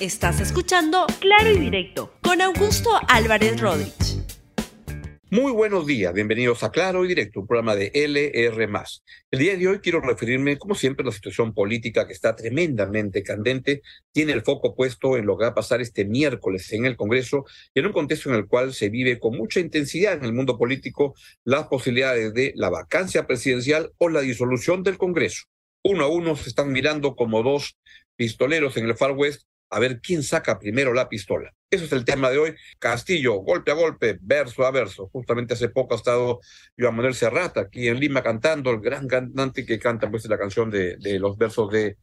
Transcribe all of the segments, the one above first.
Estás escuchando Claro y Directo con Augusto Álvarez Rodríguez. Muy buenos días, bienvenidos a Claro y Directo, un programa de LR. El día de hoy quiero referirme, como siempre, a la situación política que está tremendamente candente, tiene el foco puesto en lo que va a pasar este miércoles en el Congreso y en un contexto en el cual se vive con mucha intensidad en el mundo político las posibilidades de la vacancia presidencial o la disolución del Congreso. Uno a uno se están mirando como dos pistoleros en el Far West a ver quién saca primero la pistola. Eso es el tema de hoy. Castillo, golpe a golpe, verso a verso. Justamente hace poco ha estado Joan Manuel Serrata aquí en Lima cantando, el gran cantante que canta pues la canción de, los versos de,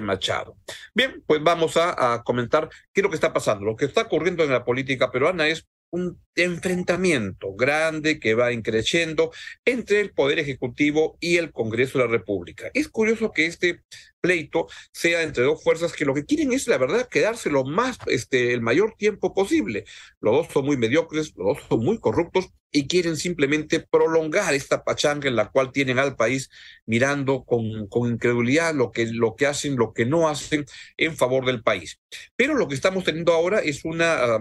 Machado. Bien, pues vamos a, a comentar qué es lo que está pasando. Lo que está ocurriendo en la política peruana es un enfrentamiento grande que va increciendo entre el Poder Ejecutivo y el Congreso de la República. Es curioso que este pleito sea entre dos fuerzas que lo que quieren es, la verdad, quedarse lo más, este, el mayor tiempo posible. Los dos son muy mediocres, los dos son muy corruptos y quieren simplemente prolongar esta pachanga en la cual tienen al país mirando con, con incredulidad lo que, lo que hacen, lo que no hacen en favor del país. Pero lo que estamos teniendo ahora es una,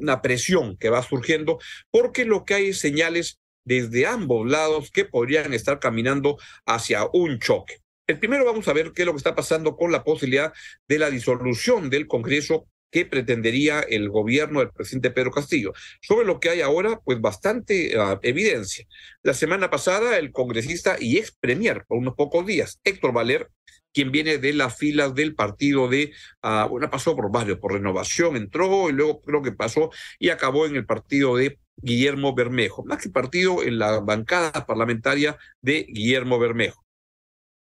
una presión que va surgiendo porque lo que hay es señales desde ambos lados que podrían estar caminando hacia un choque. El primero vamos a ver qué es lo que está pasando con la posibilidad de la disolución del Congreso que pretendería el gobierno del presidente Pedro Castillo. Sobre lo que hay ahora, pues bastante uh, evidencia. La semana pasada, el congresista y ex premier por unos pocos días, Héctor Valer, quien viene de las filas del partido de, uh, bueno, pasó por varios, por renovación, entró y luego creo que pasó y acabó en el partido de Guillermo Bermejo, más que partido en la bancada parlamentaria de Guillermo Bermejo.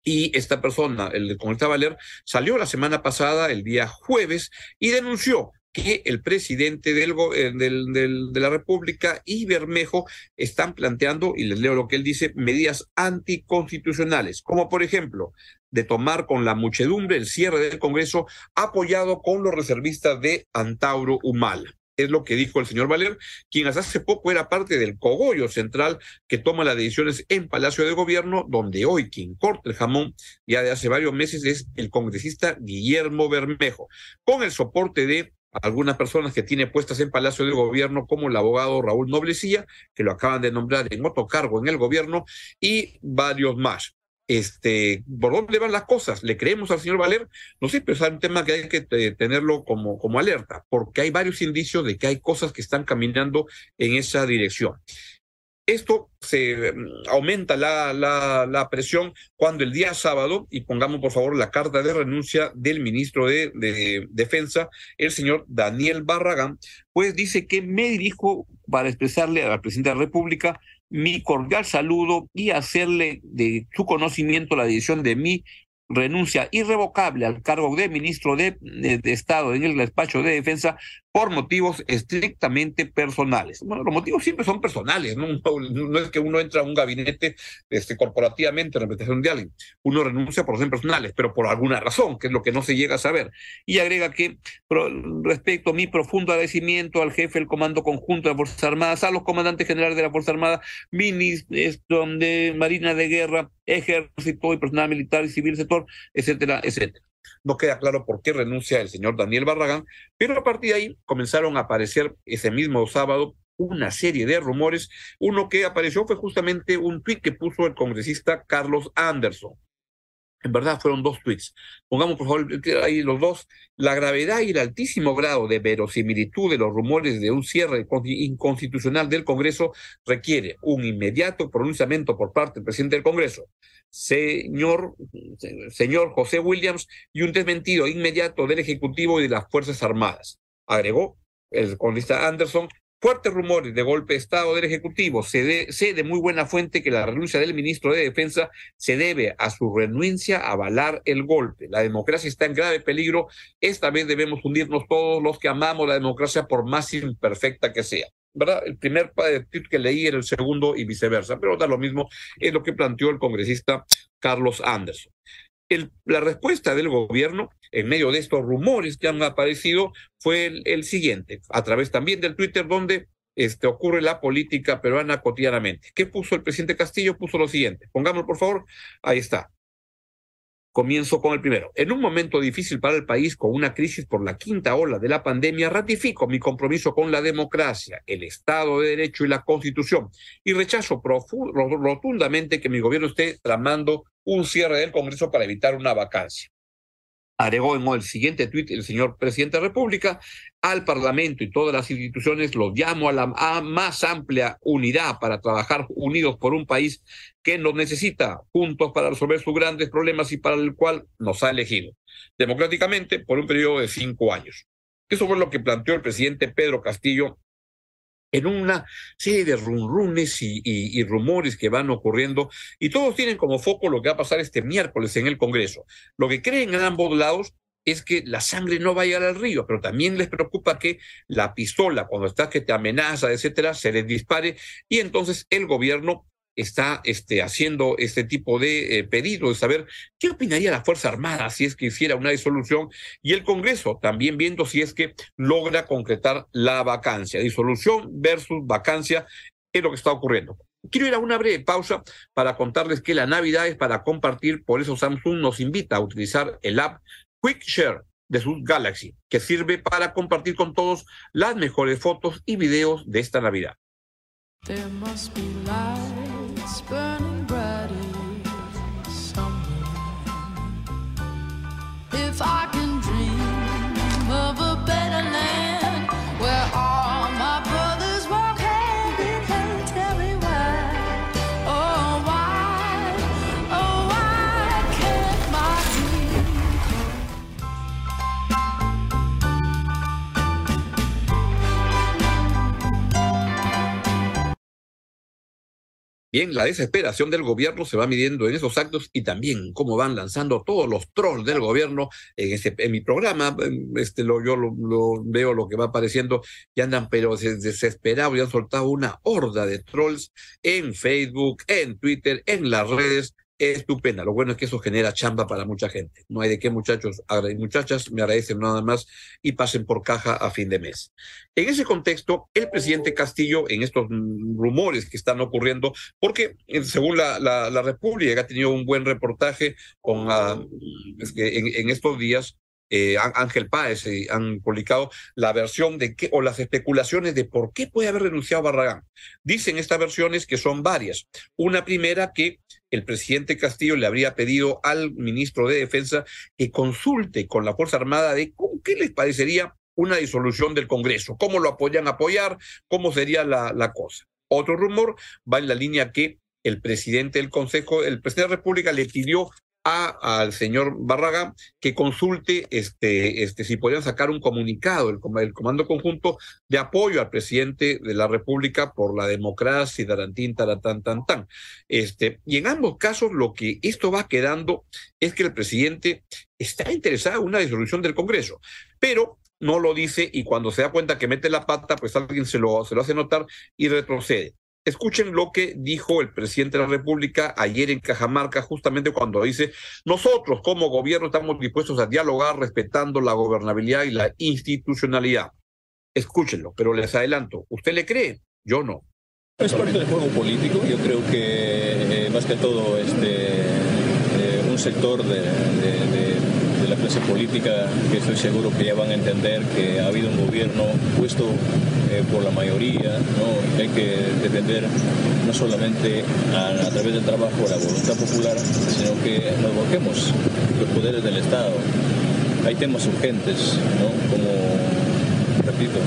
Y esta persona, el congresista Valer, salió la semana pasada, el día jueves, y denunció que el presidente del, del, del, de la República y Bermejo están planteando, y les leo lo que él dice, medidas anticonstitucionales, como por ejemplo de tomar con la muchedumbre el cierre del Congreso apoyado con los reservistas de Antauro Humala es lo que dijo el señor Valer, quien hace poco era parte del cogollo central que toma las decisiones en Palacio de Gobierno, donde hoy quien corta el jamón ya de hace varios meses es el congresista Guillermo Bermejo, con el soporte de algunas personas que tiene puestas en Palacio de Gobierno, como el abogado Raúl Noblecilla, que lo acaban de nombrar en otro cargo en el gobierno, y varios más este, ¿por dónde van las cosas? ¿Le creemos al señor Valer? No sé, pero es un tema que hay que eh, tenerlo como, como alerta, porque hay varios indicios de que hay cosas que están caminando en esa dirección. Esto se mm, aumenta la, la, la, presión cuando el día sábado, y pongamos por favor la carta de renuncia del ministro de, de, Defensa, el señor Daniel Barragán, pues dice que me dirijo para expresarle al presidente de la República mi cordial saludo y hacerle de su conocimiento la decisión de mi renuncia irrevocable al cargo de ministro de, de, Estado en el despacho de defensa por motivos estrictamente personales. Bueno, los motivos siempre son personales, ¿no? Es que uno entra a un gabinete este, corporativamente en representación de alguien. Uno renuncia por razones personales, pero por alguna razón, que es lo que no se llega a saber. Y agrega que respecto a mi profundo agradecimiento al jefe del Comando Conjunto de las Fuerzas Armadas, a los comandantes generales de la Fuerza Armada, ministro de Marina de Guerra, Ejército y personal militar y civil sector, etcétera, etcétera. No queda claro por qué renuncia el señor Daniel Barragán, pero a partir de ahí comenzaron a aparecer ese mismo sábado una serie de rumores. Uno que apareció fue justamente un tuit que puso el congresista Carlos Anderson. En verdad fueron dos tweets. Pongamos por favor ahí los dos. La gravedad y el altísimo grado de verosimilitud de los rumores de un cierre inconstitucional del Congreso requiere un inmediato pronunciamiento por parte del presidente del Congreso, señor, señor José Williams, y un desmentido inmediato del Ejecutivo y de las Fuerzas Armadas. Agregó el congresista Anderson Fuertes rumores de golpe de Estado del Ejecutivo. Se de, sé de muy buena fuente que la renuncia del ministro de Defensa se debe a su renuncia a avalar el golpe. La democracia está en grave peligro. Esta vez debemos unirnos todos los que amamos la democracia por más imperfecta que sea. ¿verdad? El primer tweet que leí era el segundo y viceversa, pero da lo mismo, es lo que planteó el congresista Carlos Anderson. El, la respuesta del gobierno en medio de estos rumores que han aparecido fue el, siguiente, a través también del Twitter, donde este, ocurre la política peruana cotidianamente. ¿Qué puso el presidente Castillo? Puso lo siguiente. Pongámoslo, por favor. Ahí está. Comienzo con el primero. En un momento difícil para el país, con una crisis por la quinta ola de la pandemia, ratifico mi compromiso con la democracia, el Estado de Derecho y la Constitución, y rechazo rotundamente que mi gobierno esté tramando un cierre del Congreso para evitar una vacancia. Agregó en el siguiente tuit el señor presidente de la República, al Parlamento y todas las instituciones los llamo a la más amplia unidad para trabajar unidos por un país que nos necesita juntos para resolver sus grandes problemas y para el cual nos ha elegido democráticamente por un periodo de cinco años. Eso fue lo que planteó el presidente Pedro Castillo en una serie de rumrunes y, rumores que van ocurriendo, y todos tienen como foco lo que va a pasar este miércoles en el Congreso. Lo que creen en ambos lados es que la sangre no vaya al río, pero también les preocupa que la pistola, cuando está que te amenaza, etcétera, se les dispare, y entonces el gobierno está este, haciendo este tipo de eh, pedido de saber qué opinaría la Fuerza Armada si es que hiciera una disolución y el Congreso también viendo si es que logra concretar la vacancia. Disolución versus vacancia es lo que está ocurriendo. Quiero ir a una breve pausa para contarles que la Navidad es para compartir, por eso Samsung nos invita a utilizar el app Quick Share de su Galaxy, que sirve para compartir con todos las mejores fotos y videos de esta Navidad. Bien, la desesperación del gobierno se va midiendo en esos actos y también cómo van lanzando todos los trolls del gobierno en, ese, en mi programa. Este, lo, yo lo, veo lo que va apareciendo y andan pero desesperados y han soltado una horda de trolls en Facebook, en Twitter, en las redes estupenda. Lo bueno es que eso genera chamba para mucha gente. No hay de qué muchachos y muchachas me agradecen nada más y pasen por caja a fin de mes. En ese contexto, el presidente Castillo, en estos rumores que están ocurriendo, porque eh, según la, la, República ha tenido un buen reportaje con, ah, en, en estos días, eh, Ángel Páez eh, han publicado la versión de qué o las especulaciones de por qué puede haber renunciado Barragán. Dicen estas versiones que son varias. Una primera que el presidente Castillo le habría pedido al ministro de Defensa que consulte con la Fuerza Armada de qué les parecería una disolución del Congreso, cómo lo apoyan apoyar, cómo sería la, la cosa. Otro rumor va en la línea que el presidente del Consejo, el presidente de la República le pidió a, al señor Barraga que consulte este, este, si podrían sacar un comunicado, el, el, Comando Conjunto de apoyo al presidente de la República por la democracia, y tarantín, taratán, tan, tan. Este, y en ambos casos lo que esto va quedando es que el presidente está interesado en una disolución del Congreso, pero no lo dice y cuando se da cuenta que mete la pata, pues alguien se lo, se lo hace notar y retrocede. Escuchen lo que dijo el presidente de la República ayer en Cajamarca, justamente cuando dice, nosotros como gobierno estamos dispuestos a dialogar respetando la gobernabilidad y la institucionalidad. Escúchenlo, pero les adelanto, ¿usted le cree? Yo no. Es parte del juego político, yo creo que eh, más que todo este, eh, un sector de la clase política que estoy seguro que ya van a entender que ha habido un gobierno puesto eh, por la mayoría, ¿no? hay que defender no solamente a, través del trabajo la voluntad popular, sino que nos volquemos los poderes del Estado. Hay temas urgentes, ¿no? como repito,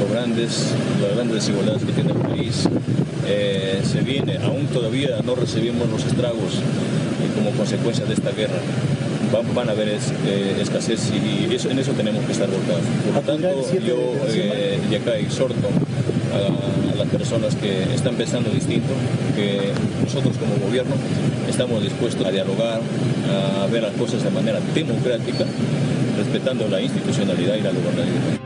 los grandes, las grandes desigualdades que tiene el país. Eh, se viene, aún todavía no recibimos los estragos eh, como consecuencia de esta guerra van, a haber eh, escasez y eso, en eso tenemos que estar volcados. Por lo tanto, yo eh, ya acá exhorto a, las personas que están pensando distinto, que nosotros como gobierno estamos dispuestos a dialogar, a ver las cosas de manera democrática, respetando la institucionalidad y la gobernabilidad.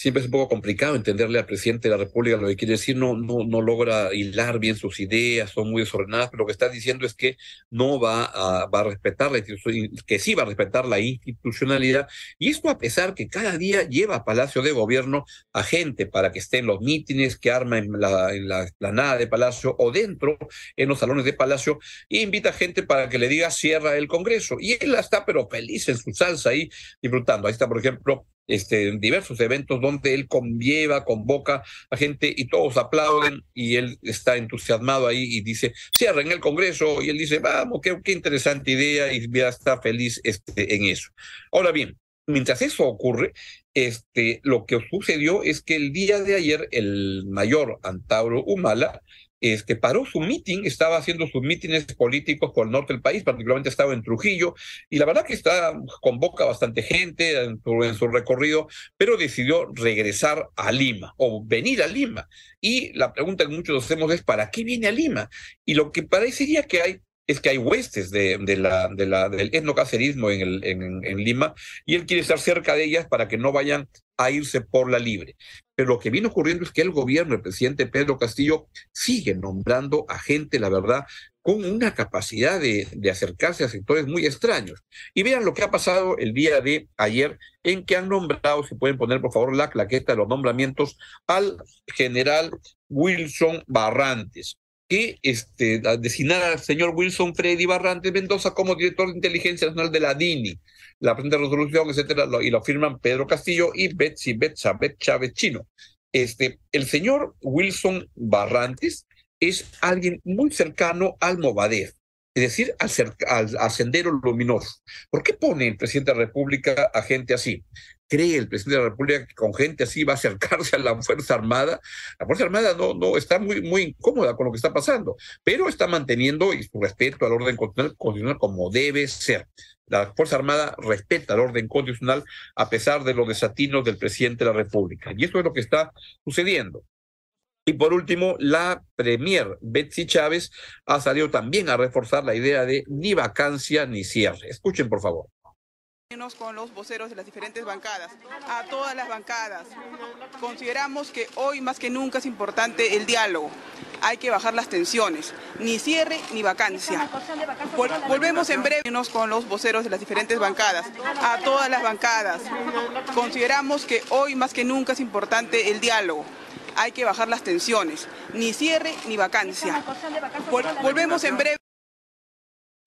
Siempre es un poco complicado entenderle al presidente de la República lo que quiere decir, no, no, no logra hilar bien sus ideas, son muy desordenadas, pero lo que está diciendo es que no va a, va a respetar la que sí va a respetar la institucionalidad, y esto a pesar que cada día lleva a Palacio de Gobierno a gente para que esté en los mítines que arma en la, en la de Palacio o dentro en los salones de Palacio, e invita a gente para que le diga cierra el Congreso, y él está pero feliz en su salsa ahí, disfrutando. Ahí está, por ejemplo, este, diversos eventos donde él conlleva, convoca a gente y todos aplauden y él está entusiasmado ahí y dice, cierren el Congreso y él dice, vamos, qué, qué interesante idea y ya está feliz este, en eso. Ahora bien, mientras eso ocurre, este, lo que sucedió es que el día de ayer el mayor Antauro Humala este, paró su meeting, estaba haciendo sus mítines políticos por el norte del país, particularmente estaba en Trujillo, y la verdad que está, convoca bastante gente en su, recorrido, pero decidió regresar a Lima o venir a Lima. Y la pregunta que muchos hacemos es, ¿para qué viene a Lima? Y lo que parecería que hay es que hay huestes de, la, de la, del etnocacerismo en, Lima y él quiere estar cerca de ellas para que no vayan a irse por la libre. Pero lo que viene ocurriendo es que el gobierno, el presidente Pedro Castillo, sigue nombrando a gente, la verdad, con una capacidad de, de, acercarse a sectores muy extraños. Y vean lo que ha pasado el día de ayer, en que han nombrado, si pueden poner por favor la claqueta de los nombramientos, al general Wilson Barrantes que este, designar al señor Wilson Freddy Barrantes Mendoza como director de inteligencia nacional de la DINI, la presente resolución, etcétera, y lo firman Pedro Castillo y Betsy Betzabet Chávez Chino. Este, el señor Wilson Barrantes es alguien muy cercano al Movadef, es decir, al, al, sendero luminoso. ¿Por qué pone el presidente de la República a gente así? cree el presidente de la República que con gente así va a acercarse a la Fuerza Armada. La Fuerza Armada no, no está muy, muy incómoda con lo que está pasando, pero está manteniendo y su respeto al orden constitucional como debe ser. La Fuerza Armada respeta el orden constitucional a pesar de los desatinos del presidente de la República. Y esto es lo que está sucediendo. Y por último, la premier Betsy Chávez ha salido también a reforzar la idea de ni vacancia ni cierre. Escuchen, por favor con los voceros de las diferentes bancadas, a todas las bancadas. Consideramos que hoy más que nunca es importante el diálogo. Hay que bajar las tensiones, ni cierre ni vacancia. volvemos en breve con los voceros de las diferentes bancadas, a todas las bancadas. Consideramos que hoy más que nunca es importante el diálogo. Hay que bajar las tensiones, ni cierre ni vacancia. volvemos en breve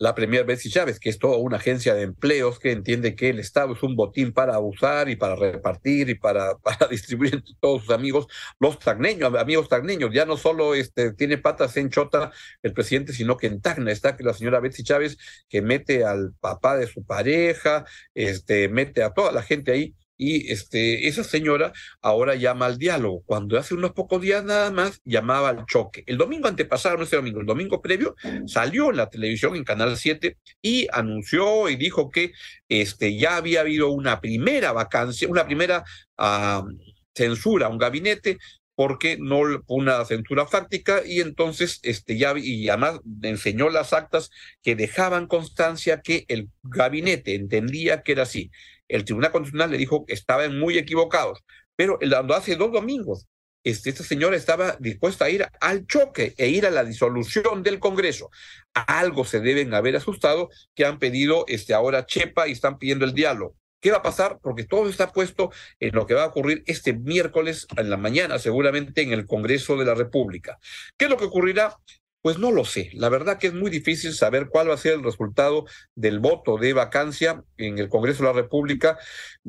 la Premier Betsy Chávez, que es toda una agencia de empleos que entiende que el Estado es un botín para usar y para repartir y para, para distribuir entre todos sus amigos, los tagneños, amigos tagneños. Ya no solo este, tiene patas en Chota el presidente, sino que en Tacna está que la señora Betsy Chávez, que mete al papá de su pareja, este, mete a toda la gente ahí y este, esa señora ahora llama al diálogo. Cuando hace unos pocos días nada más llamaba al choque. El domingo antepasado, no este domingo, el domingo previo, salió en la televisión en Canal 7 y anunció y dijo que este, ya había habido una primera vacancia, una primera uh, censura a un gabinete porque no una censura fáctica y entonces este ya y además enseñó las actas que dejaban constancia que el gabinete entendía que era así el Tribunal Constitucional le dijo que estaban muy equivocados, pero hace dos domingos este, esta señora estaba dispuesta a ir al choque e ir a la disolución del Congreso. algo se deben haber asustado que han pedido este, ahora Chepa y están pidiendo el diálogo. ¿Qué va a pasar? Porque todo está puesto en lo que va a ocurrir este miércoles en la mañana, seguramente en el Congreso de la República. ¿Qué es lo que ocurrirá? Pues no lo sé. La verdad que es muy difícil saber cuál va a ser el resultado del voto de vacancia en el Congreso de la República.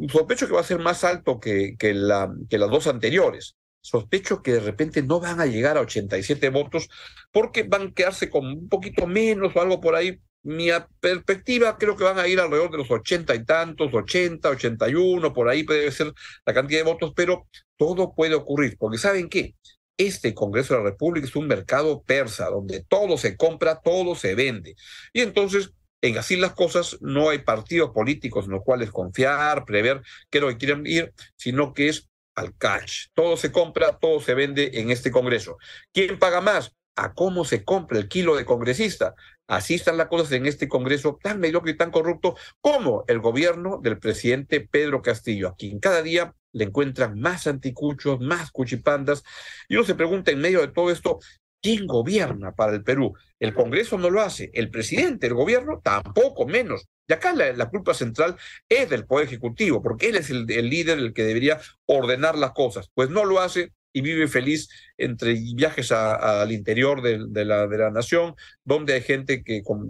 Sospecho que va a ser más alto que, que, la, que las dos anteriores. Sospecho que de repente no van a llegar a 87 votos porque van a quedarse con un poquito menos o algo por ahí. Mi perspectiva creo que van a ir alrededor de los ochenta y tantos, 80, 81, por ahí puede ser la cantidad de votos, pero todo puede ocurrir, porque ¿saben qué? Este Congreso de la República es un mercado persa, donde todo se compra, todo se vende. Y entonces, en así las cosas, no hay partidos políticos en los cuales confiar, prever qué es lo que quieren ir, sino que es al cash. Todo se compra, todo se vende en este Congreso. ¿Quién paga más? a cómo se compra el kilo de congresista. Así están las cosas en este Congreso tan mediocre y tan corrupto como el gobierno del presidente Pedro Castillo, a quien cada día le encuentran más anticuchos, más cuchipandas. Y uno se pregunta en medio de todo esto, ¿quién gobierna para el Perú? El Congreso no lo hace, el presidente, el gobierno tampoco menos. Y acá la, culpa central es del Poder Ejecutivo, porque él es el, líder, el que debería ordenar las cosas. Pues no lo hace y vive feliz entre viajes al interior de, la, de la nación, donde hay gente que con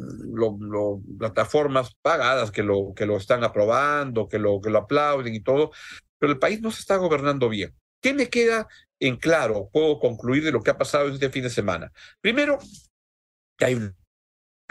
plataformas pagadas que lo, que lo están aprobando, que lo, que lo aplauden y todo, pero el país no se está gobernando bien. ¿Qué me queda en claro? Puedo concluir de lo que ha pasado este fin de semana. Primero, que hay un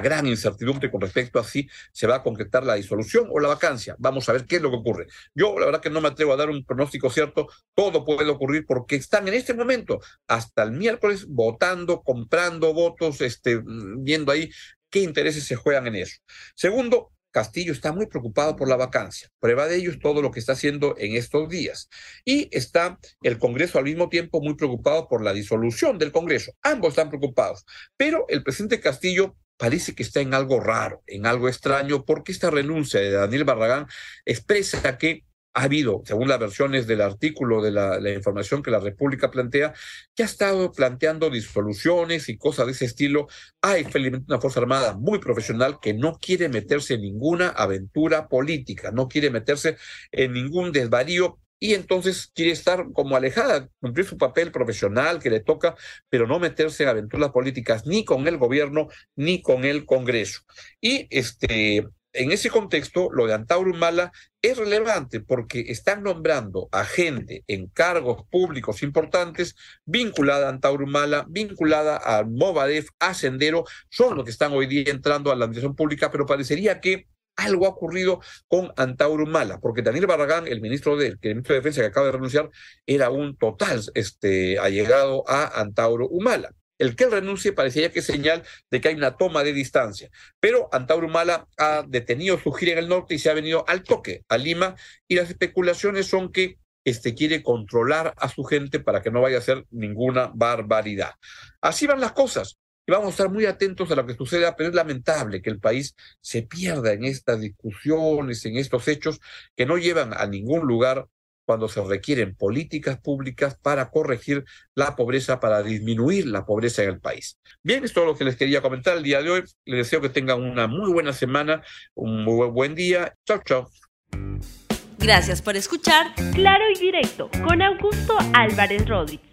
gran incertidumbre con respecto a si se va a concretar la disolución o la vacancia. Vamos a ver qué es lo que ocurre. Yo la verdad que no me atrevo a dar un pronóstico cierto, todo puede ocurrir porque están en este momento hasta el miércoles votando, comprando votos, este, viendo ahí qué intereses se juegan en eso. Segundo, Castillo está muy preocupado por la vacancia. Prueba de ello es todo lo que está haciendo en estos días. Y está el Congreso al mismo tiempo muy preocupado por la disolución del Congreso. Ambos están preocupados. Pero el presidente Castillo parece que está en algo raro, en algo extraño, porque esta renuncia de Daniel Barragán expresa que ha habido, según las versiones del artículo de la, información que la República plantea, que ha estado planteando disoluciones y cosas de ese estilo. Hay felizmente una Fuerza Armada muy profesional que no quiere meterse en ninguna aventura política, no quiere meterse en ningún desvarío y entonces quiere estar como alejada, cumplir su papel profesional que le toca, pero no meterse en aventuras políticas ni con el gobierno ni con el Congreso. Y este, en ese contexto, lo de Antauro Humala es relevante porque están nombrando a gente en cargos públicos importantes vinculada a Antauro Humala, vinculada a Movadef, a Sendero, son los que están hoy día entrando a la administración pública, pero parecería que algo ha ocurrido con Antauro Mala, porque Daniel Barragán, el ministro de, el ministro de Defensa que acaba de renunciar, era un total este, allegado a Antauro Humala. El que él renuncie parecía que es señal de que hay una toma de distancia. Pero Antauro Humala ha detenido su gira en el norte y se ha venido al toque, a Lima, y las especulaciones son que este, quiere controlar a su gente para que no vaya a hacer ninguna barbaridad. Así van las cosas y vamos a estar muy atentos a lo que suceda, pero es lamentable que el país se pierda en estas discusiones, en estos hechos que no llevan a ningún lugar cuando se requieren políticas públicas para corregir la pobreza, para disminuir la pobreza en el país. Bien, esto es lo que les quería comentar el día de hoy. Les deseo que tengan una muy buena semana, un muy buen día. Chao, chao. Gracias por escuchar Claro y Directo con Augusto Álvarez Rodríguez.